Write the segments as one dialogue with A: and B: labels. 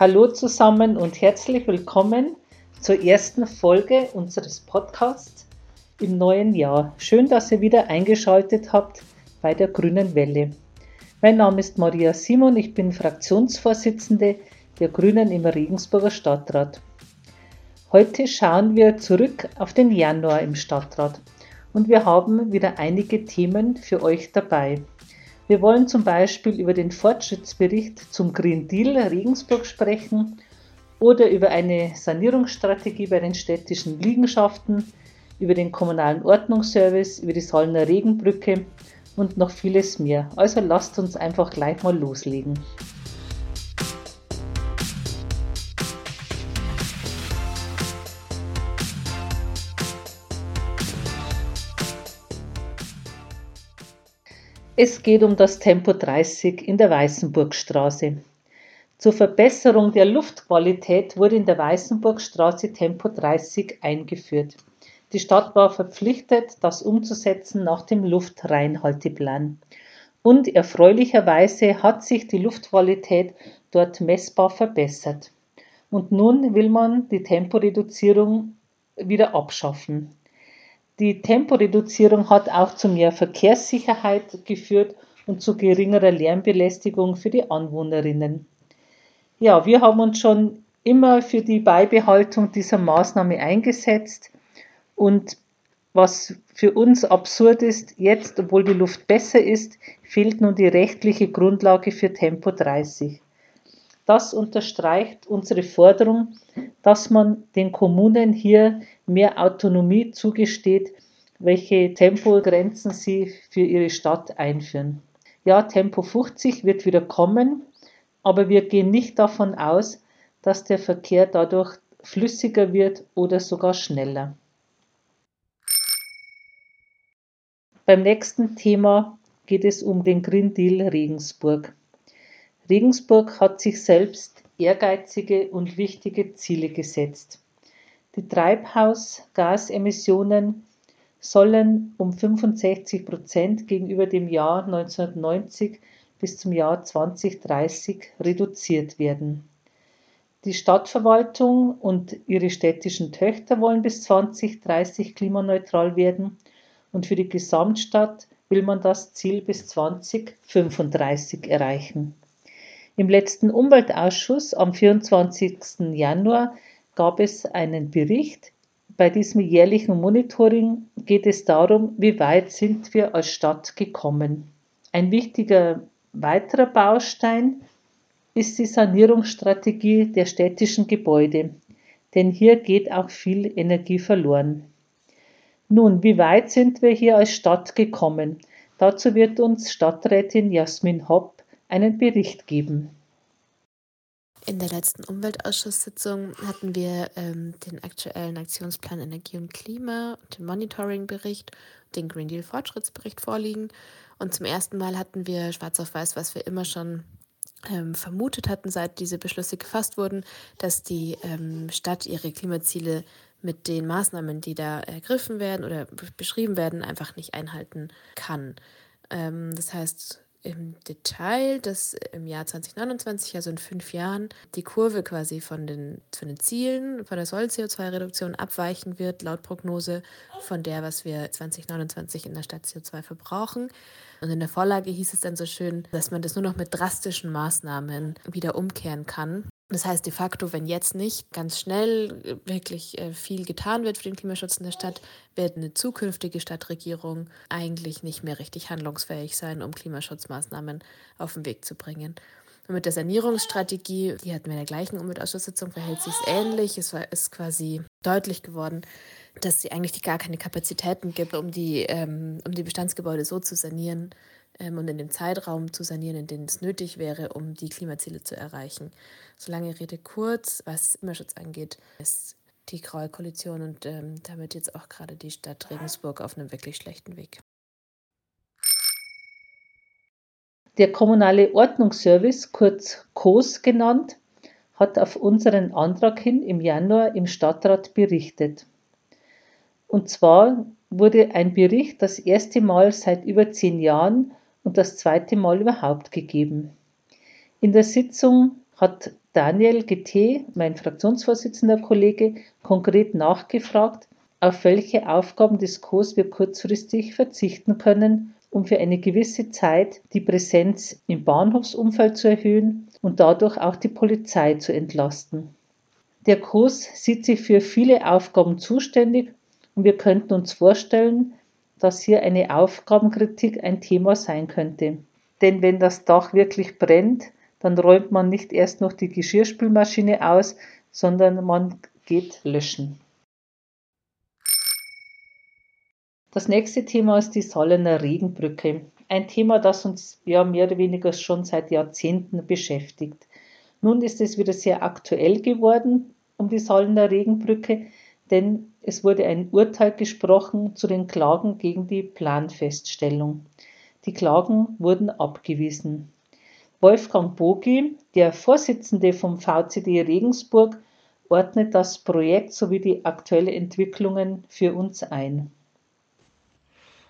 A: Hallo zusammen und herzlich willkommen zur ersten Folge unseres Podcasts im neuen Jahr. Schön, dass ihr wieder eingeschaltet habt bei der Grünen Welle. Mein Name ist Maria Simon, ich bin Fraktionsvorsitzende der Grünen im Regensburger Stadtrat. Heute schauen wir zurück auf den Januar im Stadtrat und wir haben wieder einige Themen für euch dabei. Wir wollen zum Beispiel über den Fortschrittsbericht zum Green Deal Regensburg sprechen oder über eine Sanierungsstrategie bei den städtischen Liegenschaften, über den kommunalen Ordnungsservice, über die Salner Regenbrücke und noch vieles mehr. Also lasst uns einfach gleich mal loslegen. Es geht um das Tempo 30 in der Weißenburgstraße. Zur Verbesserung der Luftqualität wurde in der Weißenburgstraße Tempo 30 eingeführt. Die Stadt war verpflichtet, das umzusetzen nach dem Luftreinhalteplan. Und erfreulicherweise hat sich die Luftqualität dort messbar verbessert. Und nun will man die Temporeduzierung wieder abschaffen. Die Temporeduzierung hat auch zu mehr Verkehrssicherheit geführt und zu geringerer Lärmbelästigung für die Anwohnerinnen. Ja, wir haben uns schon immer für die Beibehaltung dieser Maßnahme eingesetzt und was für uns absurd ist, jetzt, obwohl die Luft besser ist, fehlt nun die rechtliche Grundlage für Tempo 30. Das unterstreicht unsere Forderung, dass man den Kommunen hier mehr Autonomie zugesteht, welche Tempogrenzen sie für ihre Stadt einführen. Ja, Tempo 50 wird wieder kommen, aber wir gehen nicht davon aus, dass der Verkehr dadurch flüssiger wird oder sogar schneller. Beim nächsten Thema geht es um den Green Deal Regensburg. Regensburg hat sich selbst ehrgeizige und wichtige Ziele gesetzt. Die Treibhausgasemissionen sollen um 65 Prozent gegenüber dem Jahr 1990 bis zum Jahr 2030 reduziert werden. Die Stadtverwaltung und ihre städtischen Töchter wollen bis 2030 klimaneutral werden und für die Gesamtstadt will man das Ziel bis 2035 erreichen. Im letzten Umweltausschuss am 24. Januar gab es einen Bericht. Bei diesem jährlichen Monitoring geht es darum, wie weit sind wir als Stadt gekommen. Ein wichtiger weiterer Baustein ist die Sanierungsstrategie der städtischen Gebäude, denn hier geht auch viel Energie verloren. Nun, wie weit sind wir hier als Stadt gekommen? Dazu wird uns Stadträtin Jasmin Hopp einen Bericht geben.
B: In der letzten Umweltausschusssitzung hatten wir ähm, den aktuellen Aktionsplan Energie und Klima, den Monitoring-Bericht, den Green Deal Fortschrittsbericht vorliegen. Und zum ersten Mal hatten wir schwarz auf weiß, was wir immer schon ähm, vermutet hatten, seit diese Beschlüsse gefasst wurden, dass die ähm, Stadt ihre Klimaziele mit den Maßnahmen, die da ergriffen werden oder beschrieben werden, einfach nicht einhalten kann. Ähm, das heißt, im Detail, dass im Jahr 2029, also in fünf Jahren, die Kurve quasi von den, von den Zielen, von der Soll-CO2-Reduktion abweichen wird, laut Prognose von der, was wir 2029 in der Stadt CO2 verbrauchen. Und in der Vorlage hieß es dann so schön, dass man das nur noch mit drastischen Maßnahmen wieder umkehren kann. Das heißt de facto, wenn jetzt nicht ganz schnell äh, wirklich äh, viel getan wird für den Klimaschutz in der Stadt, wird eine zukünftige Stadtregierung eigentlich nicht mehr richtig handlungsfähig sein, um Klimaschutzmaßnahmen auf den Weg zu bringen. Und mit der Sanierungsstrategie, die hatten wir in der gleichen Umweltausschusssitzung, verhält sich ähnlich. Es war, ist quasi deutlich geworden, dass sie eigentlich gar keine Kapazitäten gibt, um die, ähm, um die Bestandsgebäude so zu sanieren, und in dem Zeitraum zu sanieren, in dem es nötig wäre, um die Klimaziele zu erreichen. So lange Rede kurz, was Immerschutz angeht, ist die Graue Koalition und ähm, damit jetzt auch gerade die Stadt Regensburg auf einem wirklich schlechten Weg.
A: Der kommunale Ordnungsservice, kurz COS genannt, hat auf unseren Antrag hin im Januar im Stadtrat berichtet. Und zwar wurde ein Bericht das erste Mal seit über zehn Jahren und das zweite Mal überhaupt gegeben. In der Sitzung hat Daniel GT, mein Fraktionsvorsitzender Kollege, konkret nachgefragt, auf welche Aufgaben des COS wir kurzfristig verzichten können, um für eine gewisse Zeit die Präsenz im Bahnhofsumfeld zu erhöhen und dadurch auch die Polizei zu entlasten. Der COS sieht sich für viele Aufgaben zuständig und wir könnten uns vorstellen, dass hier eine Aufgabenkritik ein Thema sein könnte. Denn wenn das Dach wirklich brennt, dann räumt man nicht erst noch die Geschirrspülmaschine aus, sondern man geht löschen. Das nächste Thema ist die Sallener Regenbrücke. Ein Thema, das uns ja mehr oder weniger schon seit Jahrzehnten beschäftigt. Nun ist es wieder sehr aktuell geworden um die Sallener Regenbrücke, denn es wurde ein Urteil gesprochen zu den Klagen gegen die Planfeststellung. Die Klagen wurden abgewiesen. Wolfgang Bogi, der Vorsitzende vom VCD Regensburg, ordnet das Projekt sowie die aktuellen Entwicklungen für uns ein.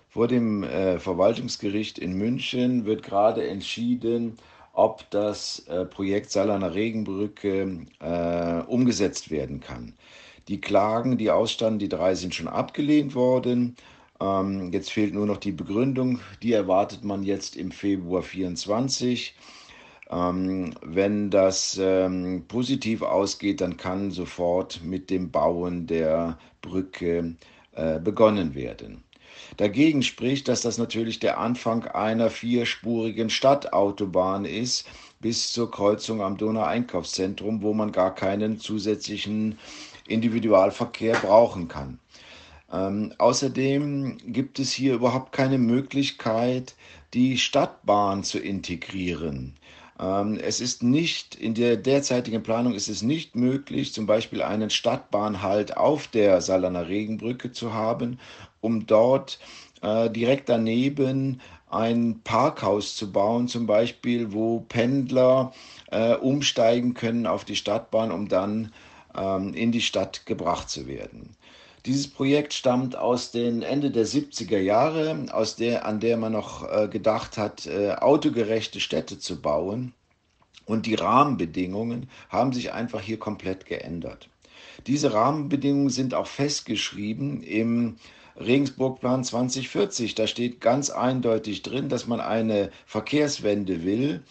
C: Vor dem äh, Verwaltungsgericht in München wird gerade entschieden, ob das äh, Projekt Salerner Regenbrücke äh, umgesetzt werden kann. Die Klagen, die ausstanden, die drei sind schon abgelehnt worden. Ähm, jetzt fehlt nur noch die Begründung. Die erwartet man jetzt im Februar 24. Ähm, wenn das ähm, positiv ausgeht, dann kann sofort mit dem Bauen der Brücke äh, begonnen werden. Dagegen spricht, dass das natürlich der Anfang einer vierspurigen Stadtautobahn ist bis zur Kreuzung am Donau-Einkaufszentrum, wo man gar keinen zusätzlichen Individualverkehr brauchen kann. Ähm, außerdem gibt es hier überhaupt keine Möglichkeit, die Stadtbahn zu integrieren. Ähm, es ist nicht, in der derzeitigen Planung ist es nicht möglich, zum Beispiel einen Stadtbahnhalt auf der Salaner Regenbrücke zu haben, um dort äh, direkt daneben ein Parkhaus zu bauen, zum Beispiel, wo Pendler äh, umsteigen können auf die Stadtbahn, um dann in die Stadt gebracht zu werden. Dieses Projekt stammt aus den Ende der 70er Jahre, aus der, an der man noch äh, gedacht hat, äh, autogerechte Städte zu bauen. Und die Rahmenbedingungen haben sich einfach hier komplett geändert. Diese Rahmenbedingungen sind auch festgeschrieben im Regensburgplan 2040. Da steht ganz eindeutig drin, dass man eine Verkehrswende will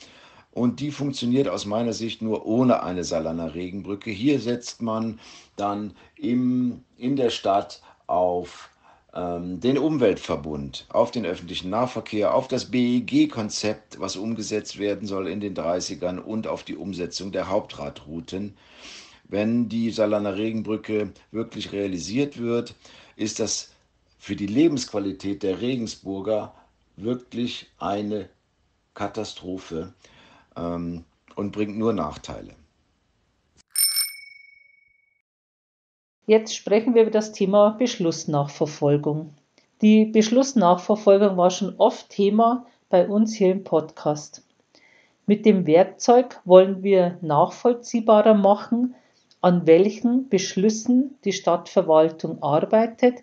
C: und die funktioniert aus meiner Sicht nur ohne eine Salaner Regenbrücke. Hier setzt man dann im, in der Stadt auf ähm, den Umweltverbund, auf den öffentlichen Nahverkehr, auf das BEG-Konzept, was umgesetzt werden soll in den 30ern und auf die Umsetzung der Hauptradrouten. Wenn die Salaner Regenbrücke wirklich realisiert wird, ist das für die Lebensqualität der Regensburger wirklich eine Katastrophe ähm, und bringt nur Nachteile.
A: Jetzt sprechen wir über das Thema Beschlussnachverfolgung. Die Beschlussnachverfolgung war schon oft Thema bei uns hier im Podcast. Mit dem Werkzeug wollen wir nachvollziehbarer machen, an welchen Beschlüssen die Stadtverwaltung arbeitet,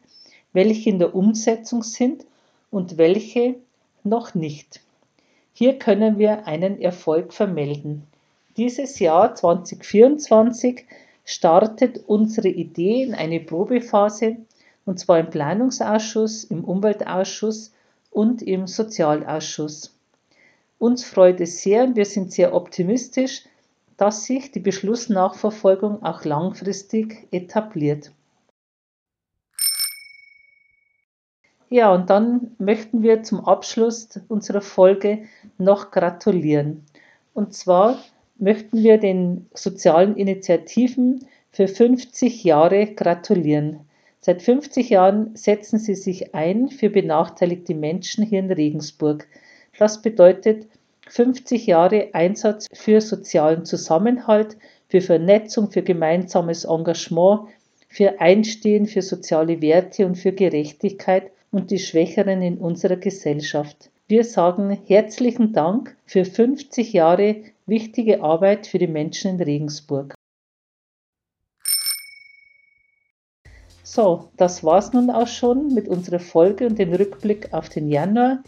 A: welche in der Umsetzung sind und welche noch nicht. Hier können wir einen Erfolg vermelden. Dieses Jahr 2024 startet unsere Idee in eine Probephase, und zwar im Planungsausschuss, im Umweltausschuss und im Sozialausschuss. Uns freut es sehr und wir sind sehr optimistisch, dass sich die Beschlussnachverfolgung auch langfristig etabliert. Ja, und dann möchten wir zum Abschluss unserer Folge noch gratulieren. Und zwar möchten wir den sozialen Initiativen für 50 Jahre gratulieren. Seit 50 Jahren setzen sie sich ein für benachteiligte Menschen hier in Regensburg. Das bedeutet 50 Jahre Einsatz für sozialen Zusammenhalt, für Vernetzung, für gemeinsames Engagement, für Einstehen für soziale Werte und für Gerechtigkeit und die Schwächeren in unserer Gesellschaft. Wir sagen herzlichen Dank für 50 Jahre wichtige Arbeit für die Menschen in Regensburg. So, das war's nun auch schon mit unserer Folge und dem Rückblick auf den Januar.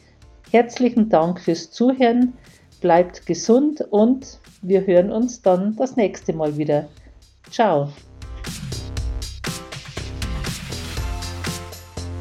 A: Herzlichen Dank fürs Zuhören. bleibt gesund und wir hören uns dann das nächste Mal wieder. Ciao.